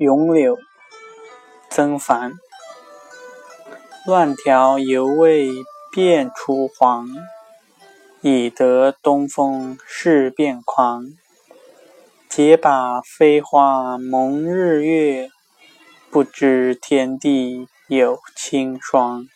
咏柳·曾凡。乱条犹未变初黄，已得东风事变狂。结把飞花蒙日月，不知天地有清霜。